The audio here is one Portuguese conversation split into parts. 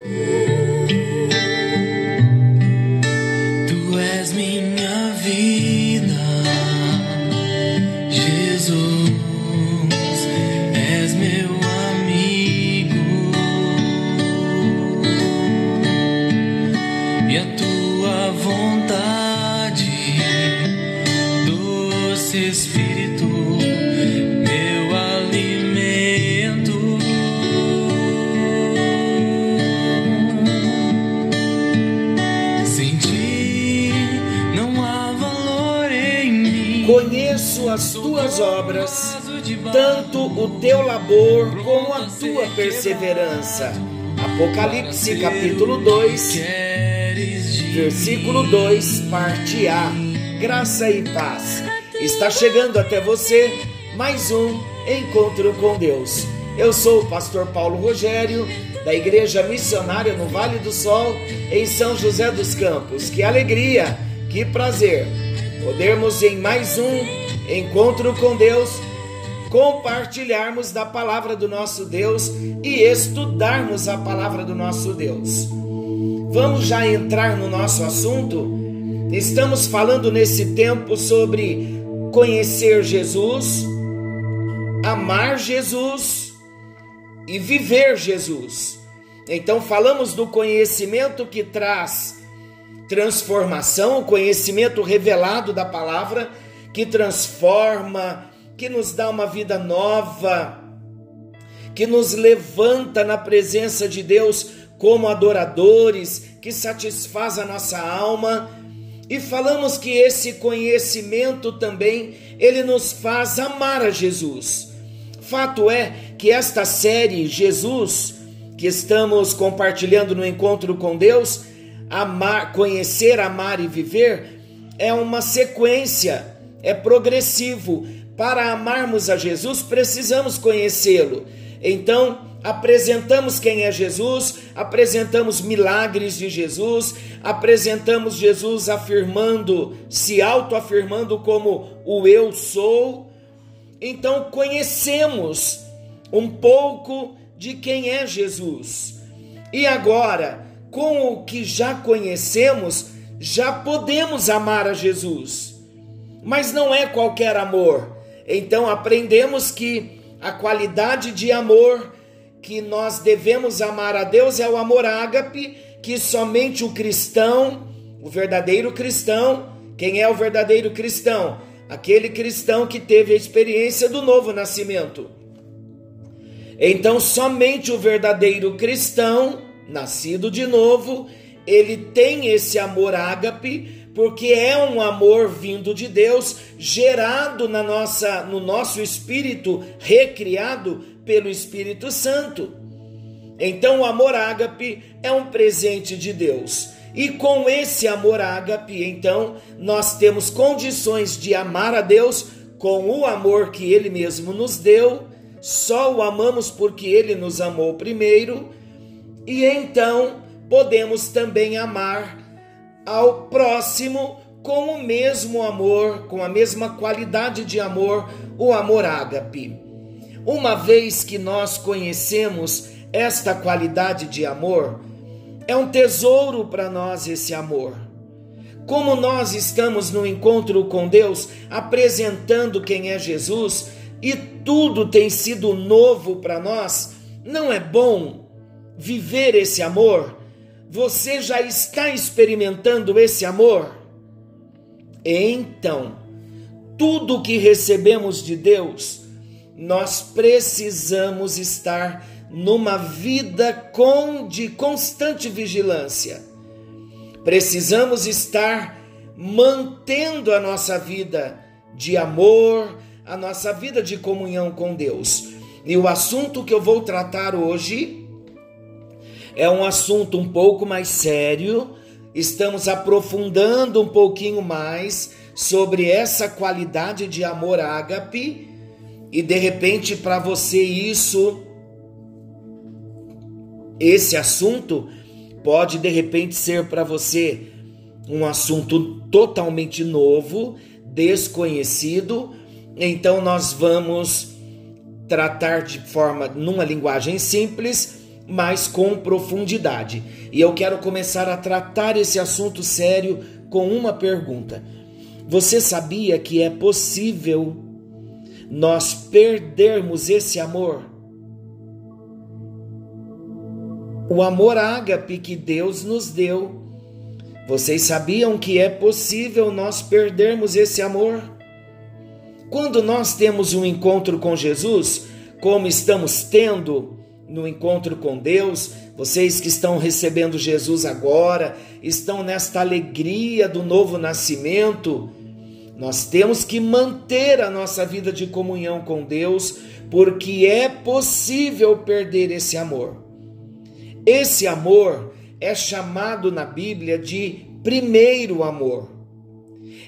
as perseverança. Apocalipse capítulo 2, versículo 2, parte A. Graça e paz. Está chegando até você mais um encontro com Deus. Eu sou o pastor Paulo Rogério, da Igreja Missionária no Vale do Sol, em São José dos Campos. Que alegria, que prazer podermos em mais um encontro com Deus, compartilharmos da palavra do nosso Deus e estudarmos a palavra do nosso Deus. Vamos já entrar no nosso assunto? Estamos falando nesse tempo sobre conhecer Jesus, amar Jesus e viver Jesus. Então, falamos do conhecimento que traz transformação, o conhecimento revelado da palavra que transforma, que nos dá uma vida nova, que nos levanta na presença de Deus como adoradores, que satisfaz a nossa alma. E falamos que esse conhecimento também ele nos faz amar a Jesus. Fato é que esta série Jesus que estamos compartilhando no encontro com Deus, amar, conhecer, amar e viver, é uma sequência é progressivo. Para amarmos a Jesus, precisamos conhecê-lo. Então, apresentamos quem é Jesus, apresentamos milagres de Jesus, apresentamos Jesus afirmando, se autoafirmando como o eu sou. Então, conhecemos um pouco de quem é Jesus. E agora, com o que já conhecemos, já podemos amar a Jesus mas não é qualquer amor. Então aprendemos que a qualidade de amor que nós devemos amar a Deus é o amor ágape, que somente o cristão, o verdadeiro cristão, quem é o verdadeiro cristão? Aquele cristão que teve a experiência do novo nascimento. Então, somente o verdadeiro cristão, nascido de novo, ele tem esse amor ágape porque é um amor vindo de Deus, gerado na nossa, no nosso espírito, recriado pelo Espírito Santo. Então, o amor ágape é um presente de Deus. E com esse amor ágape, então, nós temos condições de amar a Deus com o amor que ele mesmo nos deu. Só o amamos porque ele nos amou primeiro. E então podemos também amar ao próximo com o mesmo amor, com a mesma qualidade de amor, o amor ágape. Uma vez que nós conhecemos esta qualidade de amor, é um tesouro para nós esse amor. Como nós estamos no encontro com Deus, apresentando quem é Jesus, e tudo tem sido novo para nós, não é bom viver esse amor? Você já está experimentando esse amor? Então, tudo que recebemos de Deus, nós precisamos estar numa vida com de constante vigilância. Precisamos estar mantendo a nossa vida de amor, a nossa vida de comunhão com Deus. E o assunto que eu vou tratar hoje é um assunto um pouco mais sério. Estamos aprofundando um pouquinho mais sobre essa qualidade de amor ágape e de repente para você isso esse assunto pode de repente ser para você um assunto totalmente novo, desconhecido. Então nós vamos tratar de forma numa linguagem simples mas com profundidade. E eu quero começar a tratar esse assunto sério com uma pergunta. Você sabia que é possível nós perdermos esse amor? O amor ágape que Deus nos deu. Vocês sabiam que é possível nós perdermos esse amor? Quando nós temos um encontro com Jesus, como estamos tendo no encontro com Deus, vocês que estão recebendo Jesus agora, estão nesta alegria do novo nascimento, nós temos que manter a nossa vida de comunhão com Deus, porque é possível perder esse amor. Esse amor é chamado na Bíblia de primeiro amor.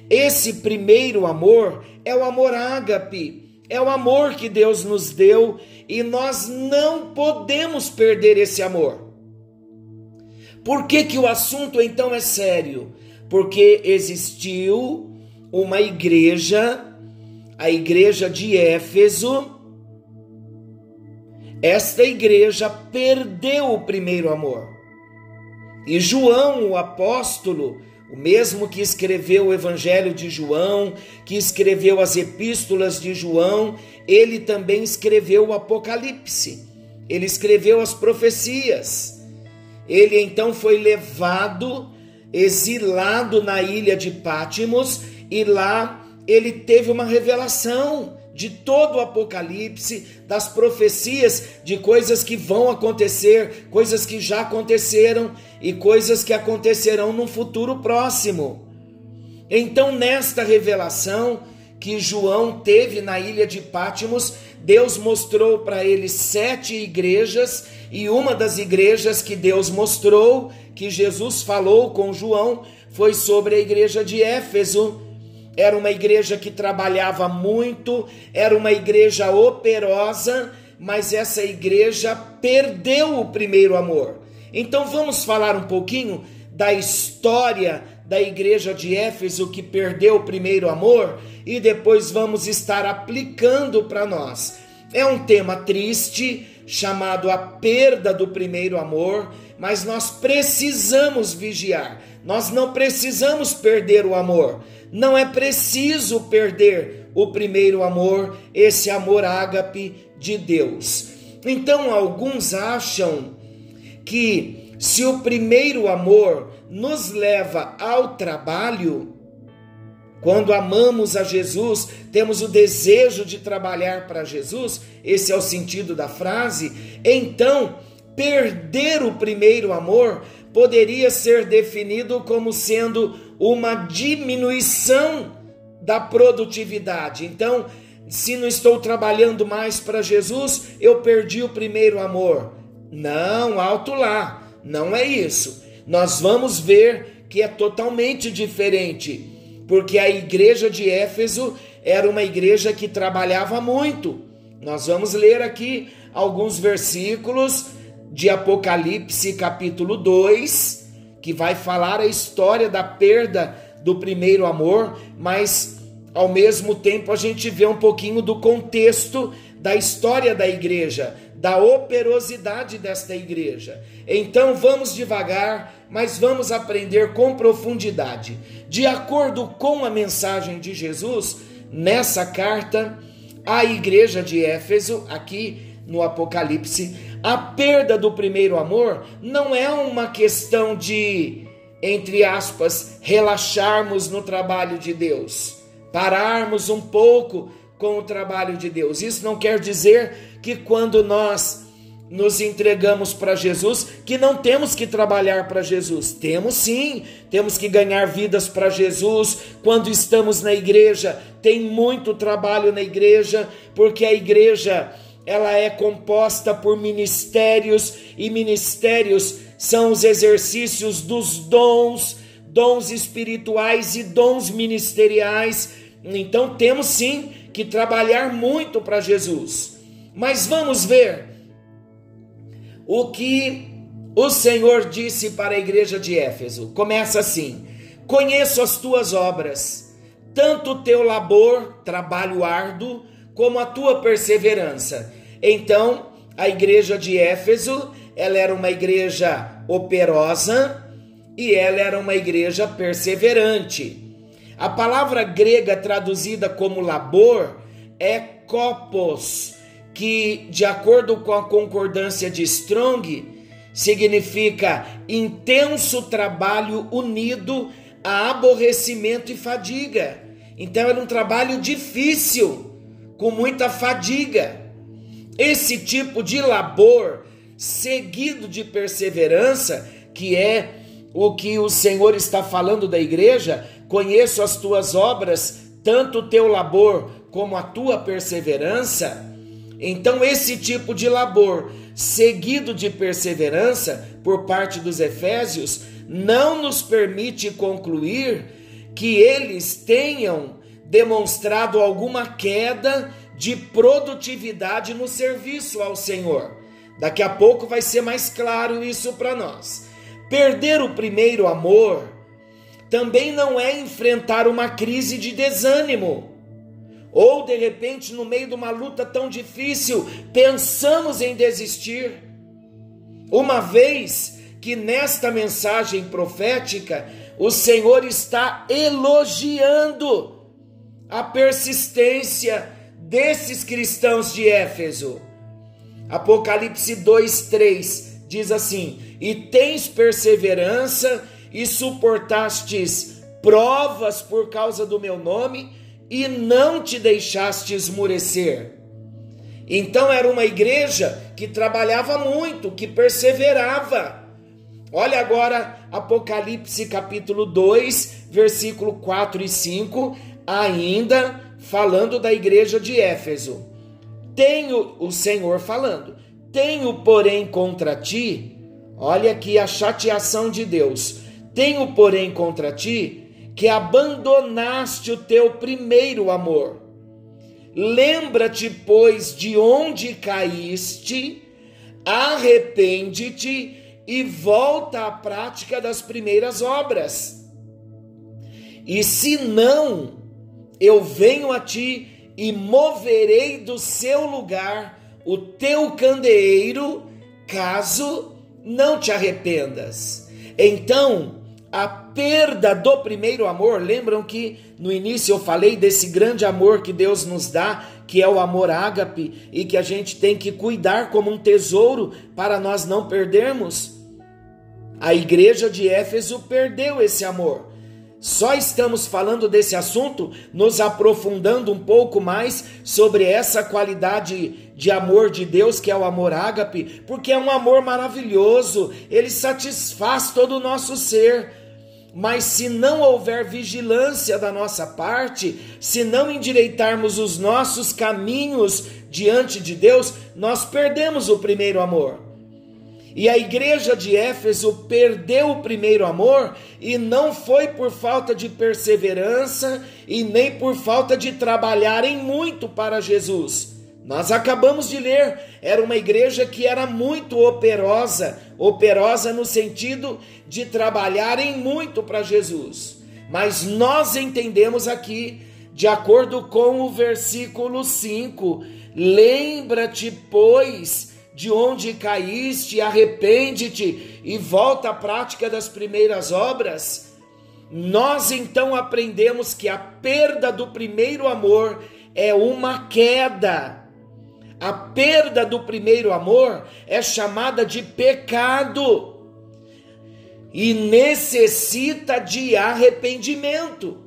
Esse primeiro amor é o amor ágape, é o amor que Deus nos deu e nós não podemos perder esse amor. Por que, que o assunto então é sério? Porque existiu uma igreja, a igreja de Éfeso. Esta igreja perdeu o primeiro amor. E João, o apóstolo, o mesmo que escreveu o Evangelho de João, que escreveu as epístolas de João, ele também escreveu o Apocalipse. Ele escreveu as profecias. Ele então foi levado, exilado na ilha de Pátimos, e lá ele teve uma revelação de todo o Apocalipse, das profecias de coisas que vão acontecer, coisas que já aconteceram e coisas que acontecerão no futuro próximo. Então, nesta revelação que João teve na ilha de Pátimos, Deus mostrou para ele sete igrejas, e uma das igrejas que Deus mostrou, que Jesus falou com João, foi sobre a igreja de Éfeso era uma igreja que trabalhava muito, era uma igreja operosa, mas essa igreja perdeu o primeiro amor. Então vamos falar um pouquinho da história da igreja de Éfeso que perdeu o primeiro amor e depois vamos estar aplicando para nós. É um tema triste, chamado a perda do primeiro amor, mas nós precisamos vigiar. Nós não precisamos perder o amor. Não é preciso perder o primeiro amor, esse amor ágape de Deus. Então, alguns acham que se o primeiro amor nos leva ao trabalho, quando amamos a Jesus, temos o desejo de trabalhar para Jesus, esse é o sentido da frase, então perder o primeiro amor poderia ser definido como sendo uma diminuição da produtividade. Então, se não estou trabalhando mais para Jesus, eu perdi o primeiro amor. Não, alto lá, não é isso. Nós vamos ver que é totalmente diferente, porque a igreja de Éfeso era uma igreja que trabalhava muito. Nós vamos ler aqui alguns versículos de Apocalipse, capítulo 2, que vai falar a história da perda do primeiro amor, mas ao mesmo tempo a gente vê um pouquinho do contexto da história da igreja, da operosidade desta igreja. Então vamos devagar, mas vamos aprender com profundidade. De acordo com a mensagem de Jesus, nessa carta, a igreja de Éfeso, aqui no Apocalipse, a perda do primeiro amor não é uma questão de, entre aspas, relaxarmos no trabalho de Deus, pararmos um pouco com o trabalho de Deus. Isso não quer dizer que quando nós nos entregamos para Jesus, que não temos que trabalhar para Jesus. Temos sim, temos que ganhar vidas para Jesus. Quando estamos na igreja, tem muito trabalho na igreja, porque a igreja ela é composta por ministérios e ministérios são os exercícios dos dons, dons espirituais e dons ministeriais. Então temos sim que trabalhar muito para Jesus. Mas vamos ver o que o Senhor disse para a igreja de Éfeso. Começa assim: Conheço as tuas obras, tanto o teu labor, trabalho árduo, como a tua perseverança. Então, a igreja de Éfeso ela era uma igreja operosa e ela era uma igreja perseverante. A palavra grega traduzida como labor é kopos, que, de acordo com a concordância de Strong, significa intenso trabalho unido a aborrecimento e fadiga. Então era um trabalho difícil, com muita fadiga. Esse tipo de labor, seguido de perseverança, que é o que o Senhor está falando da igreja, conheço as tuas obras, tanto o teu labor como a tua perseverança. Então, esse tipo de labor, seguido de perseverança por parte dos Efésios, não nos permite concluir que eles tenham demonstrado alguma queda de produtividade no serviço ao Senhor. Daqui a pouco vai ser mais claro isso para nós. Perder o primeiro amor também não é enfrentar uma crise de desânimo. Ou de repente, no meio de uma luta tão difícil, pensamos em desistir. Uma vez que nesta mensagem profética o Senhor está elogiando a persistência desses cristãos de Éfeso. Apocalipse 2:3 diz assim: "E tens perseverança e suportastes provas por causa do meu nome e não te deixaste esmurecer." Então era uma igreja que trabalhava muito, que perseverava. Olha agora Apocalipse capítulo 2, versículo 4 e 5, ainda falando da igreja de Éfeso. Tenho o Senhor falando. Tenho, porém, contra ti, olha aqui a chateação de Deus. Tenho, porém, contra ti que abandonaste o teu primeiro amor. Lembra-te, pois, de onde caíste, arrepende-te e volta à prática das primeiras obras. E se não, eu venho a ti e moverei do seu lugar o teu candeeiro, caso não te arrependas. Então, a perda do primeiro amor, lembram que no início eu falei desse grande amor que Deus nos dá, que é o amor ágape, e que a gente tem que cuidar como um tesouro para nós não perdermos? A igreja de Éfeso perdeu esse amor. Só estamos falando desse assunto, nos aprofundando um pouco mais sobre essa qualidade de amor de Deus, que é o amor ágape, porque é um amor maravilhoso, ele satisfaz todo o nosso ser. Mas se não houver vigilância da nossa parte, se não endireitarmos os nossos caminhos diante de Deus, nós perdemos o primeiro amor. E a igreja de Éfeso perdeu o primeiro amor e não foi por falta de perseverança e nem por falta de trabalharem muito para Jesus. Nós acabamos de ler, era uma igreja que era muito operosa, operosa no sentido de trabalharem muito para Jesus. Mas nós entendemos aqui, de acordo com o versículo 5, lembra-te, pois, de onde caíste, arrepende-te e volta à prática das primeiras obras, nós então aprendemos que a perda do primeiro amor é uma queda. A perda do primeiro amor é chamada de pecado e necessita de arrependimento.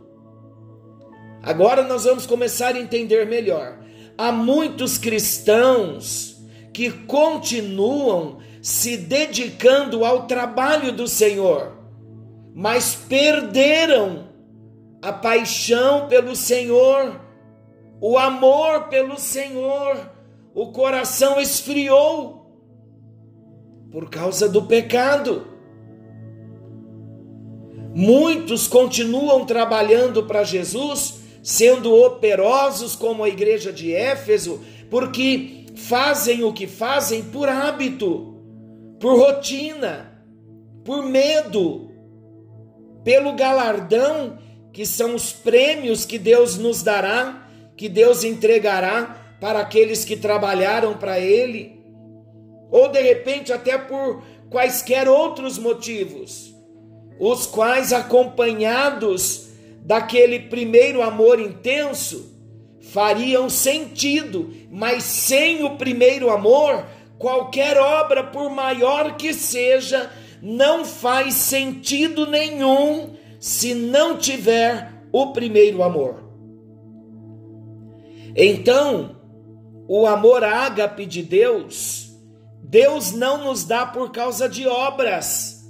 Agora nós vamos começar a entender melhor. Há muitos cristãos que continuam se dedicando ao trabalho do Senhor, mas perderam a paixão pelo Senhor, o amor pelo Senhor, o coração esfriou por causa do pecado. Muitos continuam trabalhando para Jesus, sendo operosos como a igreja de Éfeso, porque fazem o que fazem por hábito, por rotina, por medo, pelo galardão que são os prêmios que Deus nos dará, que Deus entregará para aqueles que trabalharam para Ele. ou de repente até por quaisquer outros motivos, os quais, acompanhados daquele primeiro amor intenso, fariam sentido, mas sem o primeiro amor, qualquer obra, por maior que seja, não faz sentido nenhum se não tiver o primeiro amor. Então, o amor ágape de Deus, Deus não nos dá por causa de obras.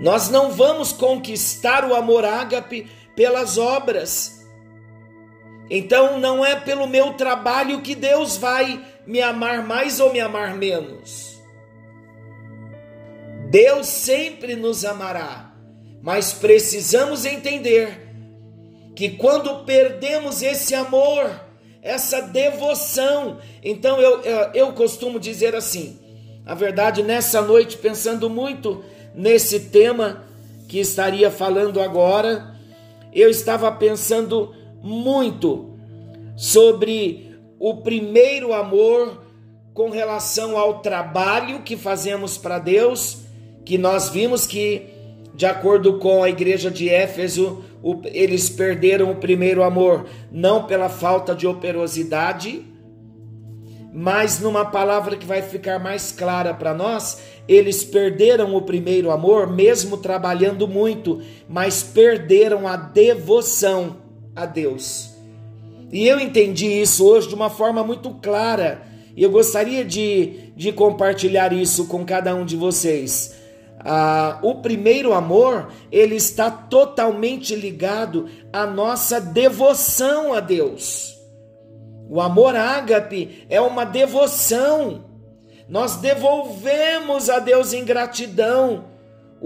Nós não vamos conquistar o amor ágape pelas obras. Então não é pelo meu trabalho que Deus vai me amar mais ou me amar menos. Deus sempre nos amará, mas precisamos entender que quando perdemos esse amor, essa devoção, então eu, eu, eu costumo dizer assim, a verdade, nessa noite, pensando muito nesse tema que estaria falando agora, eu estava pensando muito sobre o primeiro amor com relação ao trabalho que fazemos para Deus, que nós vimos que, de acordo com a igreja de Éfeso, eles perderam o primeiro amor, não pela falta de operosidade, mas numa palavra que vai ficar mais clara para nós, eles perderam o primeiro amor, mesmo trabalhando muito, mas perderam a devoção a Deus. E eu entendi isso hoje de uma forma muito clara, e eu gostaria de, de compartilhar isso com cada um de vocês. Ah, o primeiro amor, ele está totalmente ligado à nossa devoção a Deus. O amor ágape é uma devoção. Nós devolvemos a Deus em gratidão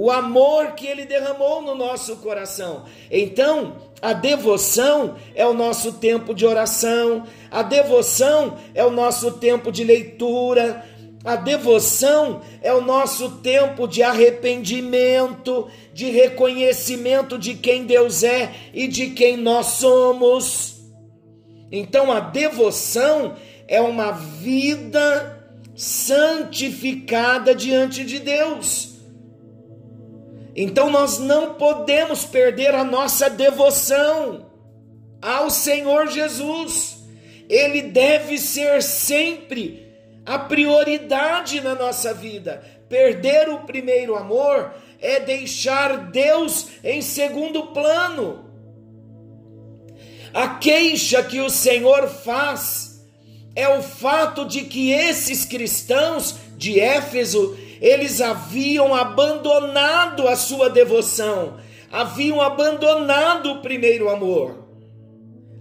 o amor que ele derramou no nosso coração. Então, a devoção é o nosso tempo de oração, a devoção é o nosso tempo de leitura, a devoção é o nosso tempo de arrependimento, de reconhecimento de quem Deus é e de quem nós somos. Então a devoção é uma vida santificada diante de Deus. Então nós não podemos perder a nossa devoção ao Senhor Jesus. Ele deve ser sempre a prioridade na nossa vida. Perder o primeiro amor é deixar Deus em segundo plano. A queixa que o Senhor faz é o fato de que esses cristãos de Éfeso, eles haviam abandonado a sua devoção, haviam abandonado o primeiro amor.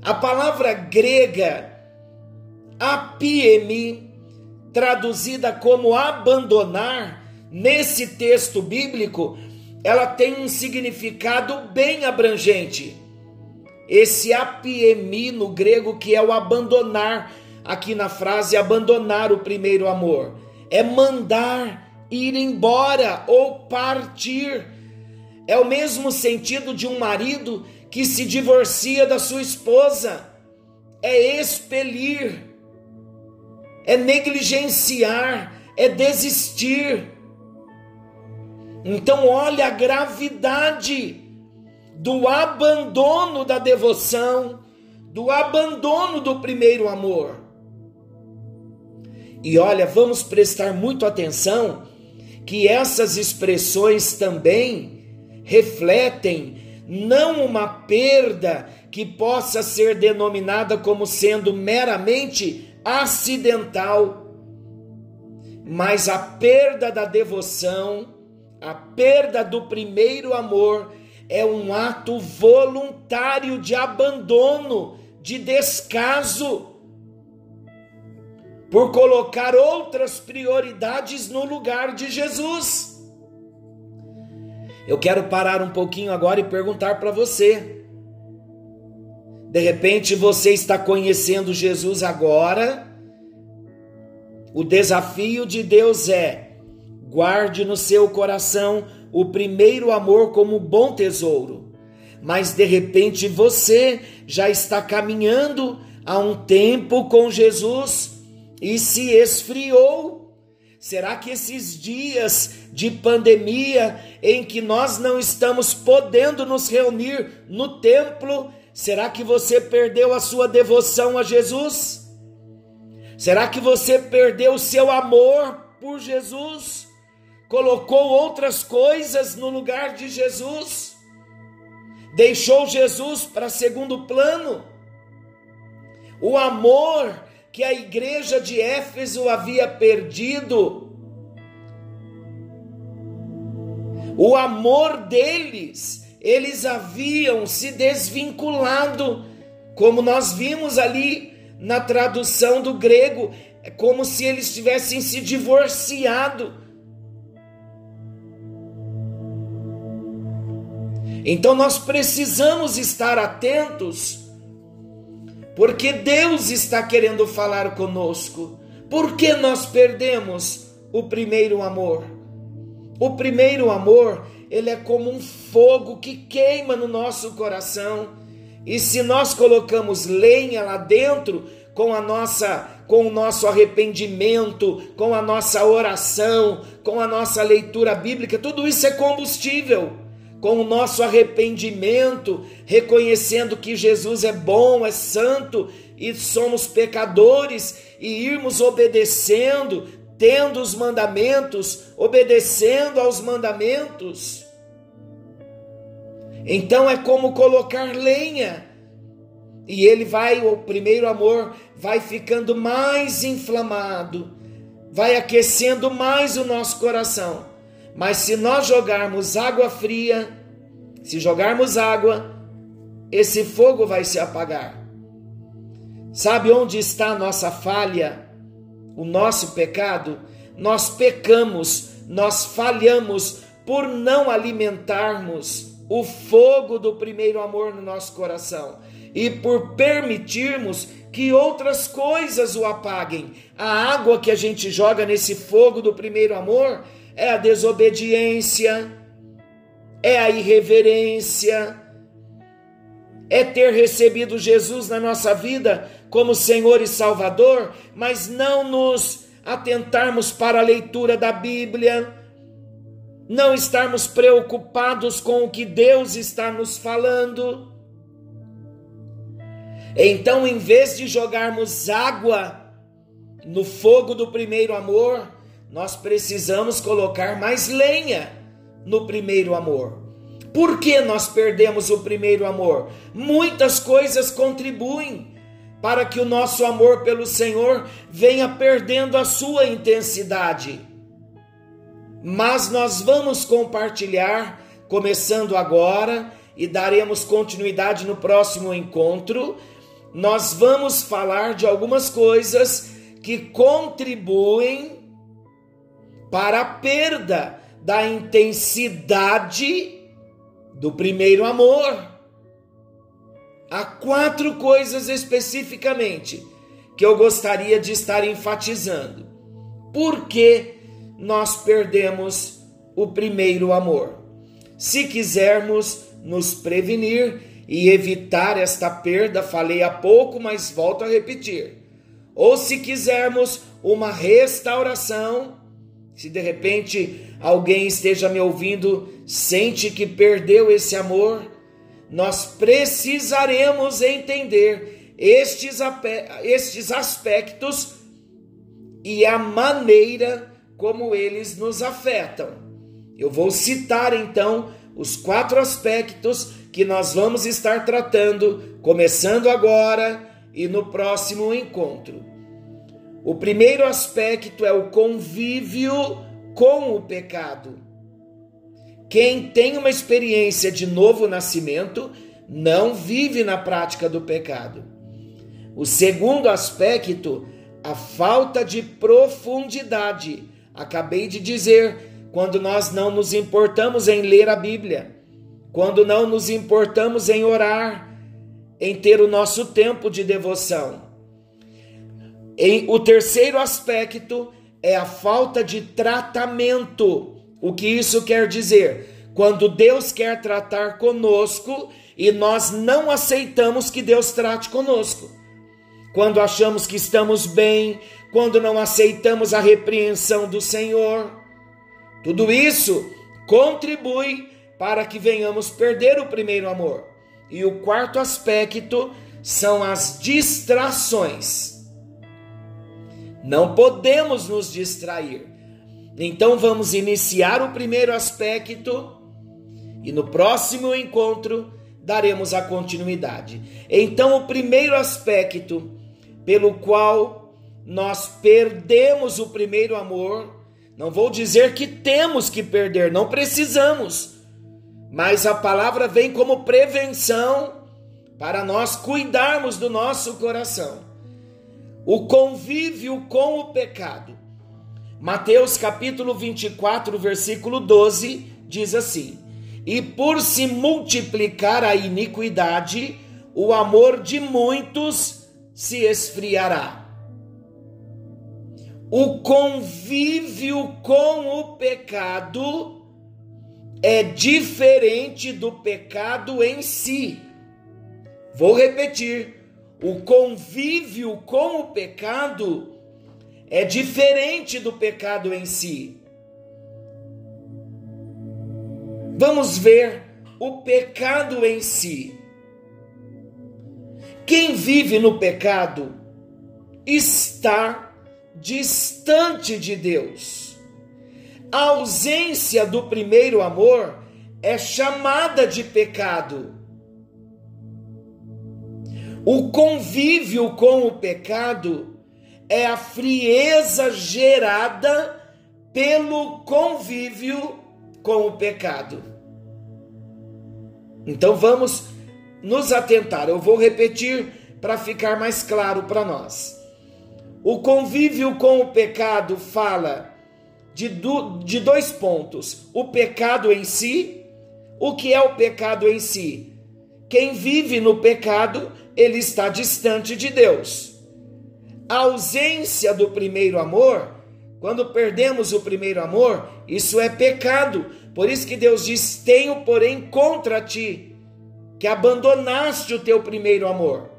A palavra grega apiemi traduzida como abandonar, nesse texto bíblico, ela tem um significado bem abrangente. Esse apiemi no grego, que é o abandonar, aqui na frase abandonar o primeiro amor, é mandar ir embora ou partir. É o mesmo sentido de um marido que se divorcia da sua esposa, é expelir é negligenciar, é desistir. Então, olha a gravidade do abandono da devoção, do abandono do primeiro amor. E olha, vamos prestar muito atenção que essas expressões também refletem não uma perda que possa ser denominada como sendo meramente acidental, mas a perda da devoção, a perda do primeiro amor, é um ato voluntário de abandono, de descaso, por colocar outras prioridades no lugar de Jesus. Eu quero parar um pouquinho agora e perguntar para você: de repente você está conhecendo Jesus agora. O desafio de Deus é: guarde no seu coração o primeiro amor como bom tesouro. Mas de repente você já está caminhando há um tempo com Jesus e se esfriou. Será que esses dias de pandemia em que nós não estamos podendo nos reunir no templo, será que você perdeu a sua devoção a Jesus? Será que você perdeu o seu amor por Jesus? Colocou outras coisas no lugar de Jesus? Deixou Jesus para segundo plano? O amor que a igreja de Éfeso havia perdido, o amor deles, eles haviam se desvinculado, como nós vimos ali na tradução do grego, é como se eles tivessem se divorciado. Então nós precisamos estar atentos porque Deus está querendo falar conosco. Por que nós perdemos o primeiro amor? O primeiro amor, ele é como um fogo que queima no nosso coração. E se nós colocamos lenha lá dentro, com a nossa com o nosso arrependimento, com a nossa oração, com a nossa leitura bíblica, tudo isso é combustível com o nosso arrependimento, reconhecendo que Jesus é bom, é santo e somos pecadores, e irmos obedecendo, tendo os mandamentos, obedecendo aos mandamentos. Então é como colocar lenha. E ele vai, o primeiro amor, vai ficando mais inflamado, vai aquecendo mais o nosso coração mas se nós jogarmos água fria, se jogarmos água, esse fogo vai se apagar. Sabe onde está a nossa falha, o nosso pecado? Nós pecamos, nós falhamos por não alimentarmos o fogo do primeiro amor no nosso coração e por permitirmos que outras coisas o apaguem. A água que a gente joga nesse fogo do primeiro amor é a desobediência, é a irreverência, é ter recebido Jesus na nossa vida como Senhor e Salvador, mas não nos atentarmos para a leitura da Bíblia, não estarmos preocupados com o que Deus está nos falando. Então, em vez de jogarmos água no fogo do primeiro amor, nós precisamos colocar mais lenha no primeiro amor. Por que nós perdemos o primeiro amor? Muitas coisas contribuem para que o nosso amor pelo Senhor venha perdendo a sua intensidade. Mas nós vamos compartilhar, começando agora, e daremos continuidade no próximo encontro. Nós vamos falar de algumas coisas que contribuem para a perda da intensidade do primeiro amor. Há quatro coisas especificamente que eu gostaria de estar enfatizando. Por que nós perdemos o primeiro amor? Se quisermos nos prevenir e evitar esta perda, falei há pouco, mas volto a repetir. Ou se quisermos uma restauração, se de repente alguém esteja me ouvindo, sente que perdeu esse amor, nós precisaremos entender estes, estes aspectos e a maneira como eles nos afetam. Eu vou citar então os quatro aspectos que nós vamos estar tratando, começando agora e no próximo encontro. O primeiro aspecto é o convívio com o pecado. Quem tem uma experiência de novo nascimento não vive na prática do pecado. O segundo aspecto, a falta de profundidade. Acabei de dizer, quando nós não nos importamos em ler a Bíblia, quando não nos importamos em orar, em ter o nosso tempo de devoção. Em, o terceiro aspecto é a falta de tratamento. O que isso quer dizer? Quando Deus quer tratar conosco e nós não aceitamos que Deus trate conosco. Quando achamos que estamos bem, quando não aceitamos a repreensão do Senhor. Tudo isso contribui para que venhamos perder o primeiro amor. E o quarto aspecto são as distrações. Não podemos nos distrair. Então vamos iniciar o primeiro aspecto e no próximo encontro daremos a continuidade. Então, o primeiro aspecto pelo qual nós perdemos o primeiro amor, não vou dizer que temos que perder, não precisamos, mas a palavra vem como prevenção para nós cuidarmos do nosso coração. O convívio com o pecado. Mateus capítulo 24, versículo 12 diz assim: e por se multiplicar a iniquidade, o amor de muitos se esfriará. O convívio com o pecado é diferente do pecado em si. Vou repetir: o convívio com o pecado é diferente do pecado em si. Vamos ver o pecado em si. Quem vive no pecado está distante de Deus. A ausência do primeiro amor é chamada de pecado. O convívio com o pecado é a frieza gerada pelo convívio com o pecado. Então vamos nos atentar. Eu vou repetir para ficar mais claro para nós. O convívio com o pecado fala de, do, de dois pontos: o pecado em si, o que é o pecado em si. Quem vive no pecado, ele está distante de Deus. A ausência do primeiro amor quando perdemos o primeiro amor, isso é pecado. Por isso que Deus diz: Tenho, porém, contra ti, que abandonaste o teu primeiro amor.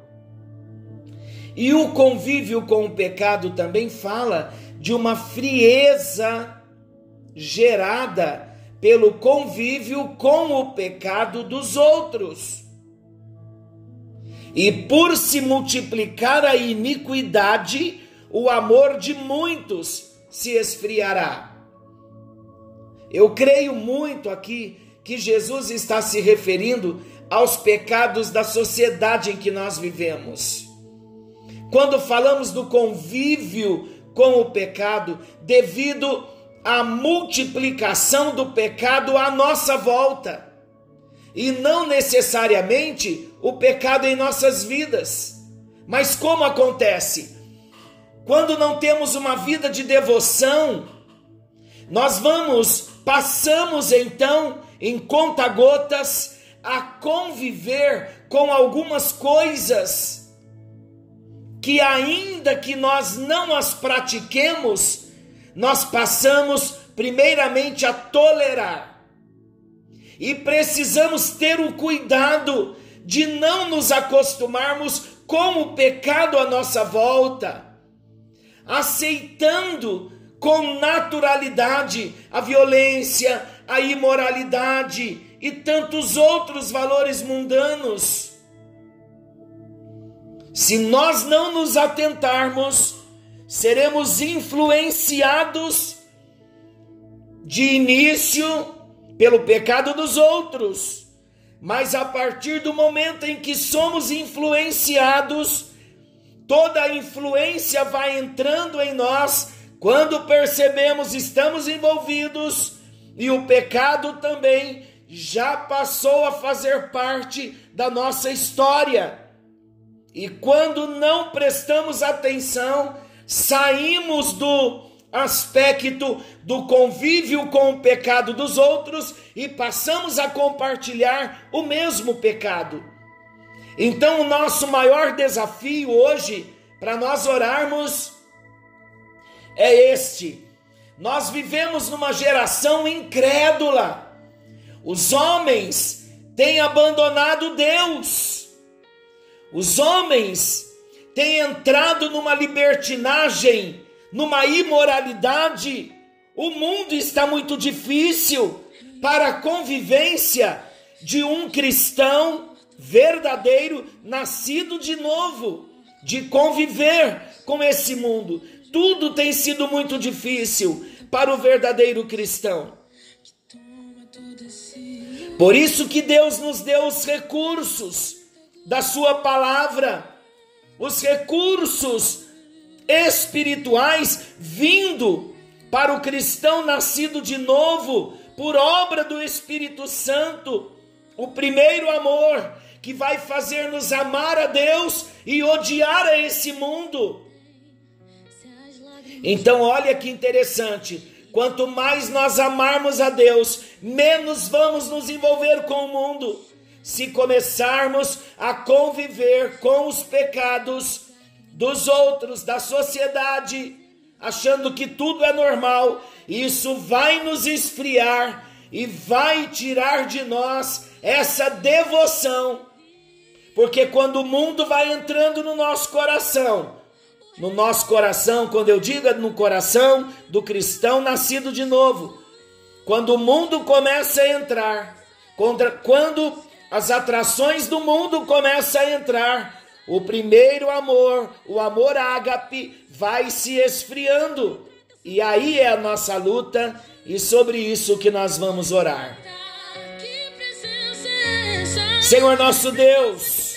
E o convívio com o pecado também fala de uma frieza gerada pelo convívio com o pecado dos outros. E por se multiplicar a iniquidade, o amor de muitos se esfriará. Eu creio muito aqui que Jesus está se referindo aos pecados da sociedade em que nós vivemos. Quando falamos do convívio com o pecado, devido à multiplicação do pecado à nossa volta, e não necessariamente o pecado em nossas vidas. Mas como acontece? Quando não temos uma vida de devoção, nós vamos, passamos então em conta-gotas a conviver com algumas coisas que, ainda que nós não as pratiquemos, nós passamos primeiramente a tolerar. E precisamos ter o cuidado de não nos acostumarmos com o pecado à nossa volta aceitando com naturalidade a violência, a imoralidade e tantos outros valores mundanos. Se nós não nos atentarmos, seremos influenciados de início pelo pecado dos outros, mas a partir do momento em que somos influenciados toda a influência vai entrando em nós, quando percebemos estamos envolvidos e o pecado também já passou a fazer parte da nossa história. E quando não prestamos atenção, saímos do aspecto do convívio com o pecado dos outros e passamos a compartilhar o mesmo pecado. Então, o nosso maior desafio hoje para nós orarmos é este. Nós vivemos numa geração incrédula. Os homens têm abandonado Deus. Os homens tem entrado numa libertinagem, numa imoralidade. O mundo está muito difícil para a convivência de um cristão verdadeiro, nascido de novo, de conviver com esse mundo. Tudo tem sido muito difícil para o verdadeiro cristão. Por isso que Deus nos deu os recursos da sua palavra, os recursos espirituais vindo para o cristão nascido de novo por obra do Espírito Santo, o primeiro amor que vai fazer nos amar a Deus e odiar a esse mundo. Então, olha que interessante. Quanto mais nós amarmos a Deus, menos vamos nos envolver com o mundo. Se começarmos a conviver com os pecados dos outros, da sociedade, achando que tudo é normal, isso vai nos esfriar e vai tirar de nós essa devoção. Porque quando o mundo vai entrando no nosso coração, no nosso coração, quando eu digo é no coração do cristão nascido de novo, quando o mundo começa a entrar, quando as atrações do mundo começam a entrar, o primeiro amor, o amor ágape, vai se esfriando. E aí é a nossa luta, e sobre isso que nós vamos orar. Senhor nosso Deus,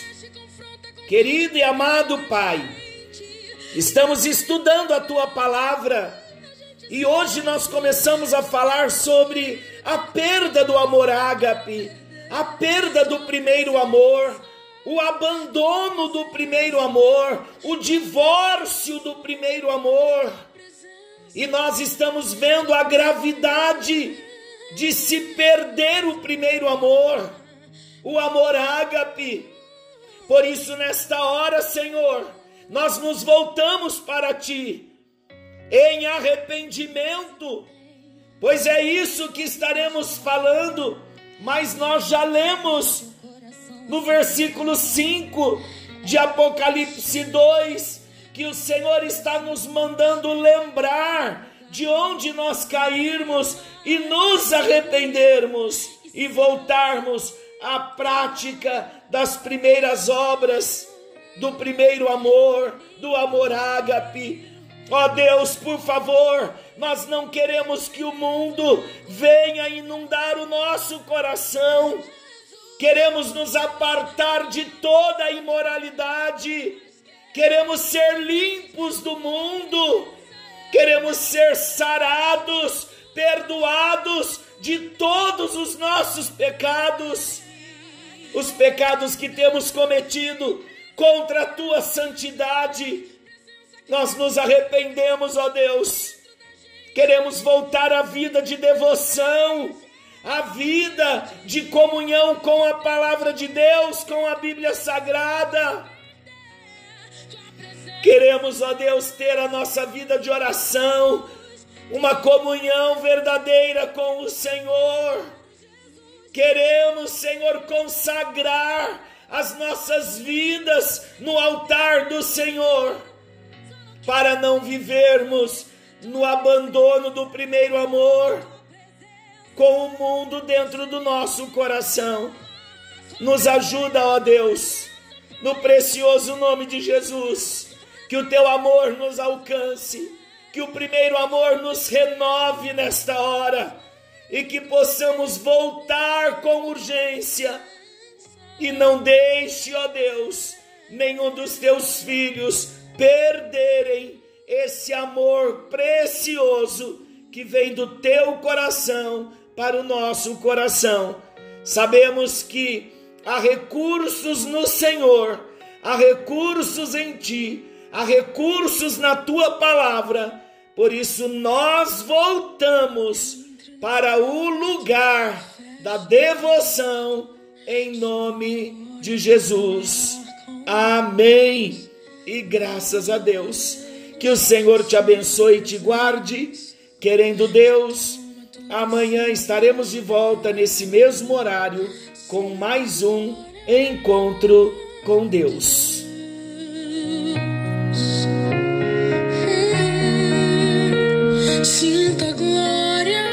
querido e amado Pai, Estamos estudando a tua palavra e hoje nós começamos a falar sobre a perda do amor ágape, a perda do primeiro amor, o abandono do primeiro amor, o divórcio do primeiro amor. E nós estamos vendo a gravidade de se perder o primeiro amor, o amor ágape. Por isso, nesta hora, Senhor, nós nos voltamos para ti em arrependimento, pois é isso que estaremos falando, mas nós já lemos no versículo 5 de Apocalipse 2 que o Senhor está nos mandando lembrar de onde nós cairmos e nos arrependermos e voltarmos à prática das primeiras obras do primeiro amor, do amor ágape. Ó oh Deus, por favor, nós não queremos que o mundo venha inundar o nosso coração. Queremos nos apartar de toda a imoralidade. Queremos ser limpos do mundo. Queremos ser sarados, perdoados de todos os nossos pecados. Os pecados que temos cometido contra a tua santidade. Nós nos arrependemos, ó Deus. Queremos voltar à vida de devoção, à vida de comunhão com a palavra de Deus, com a Bíblia Sagrada. Queremos, ó Deus, ter a nossa vida de oração, uma comunhão verdadeira com o Senhor. Queremos, Senhor, consagrar as nossas vidas no altar do Senhor, para não vivermos no abandono do primeiro amor, com o mundo dentro do nosso coração. Nos ajuda, ó Deus, no precioso nome de Jesus, que o teu amor nos alcance, que o primeiro amor nos renove nesta hora e que possamos voltar com urgência e não deixe, ó Deus, nenhum dos teus filhos perderem esse amor precioso que vem do teu coração para o nosso coração. Sabemos que há recursos no Senhor, há recursos em ti, há recursos na tua palavra. Por isso nós voltamos para o lugar da devoção em nome de Jesus. Amém. E graças a Deus. Que o Senhor te abençoe e te guarde. Querendo Deus, Amanhã estaremos de volta nesse mesmo horário com mais um encontro com Deus. Sinta glória.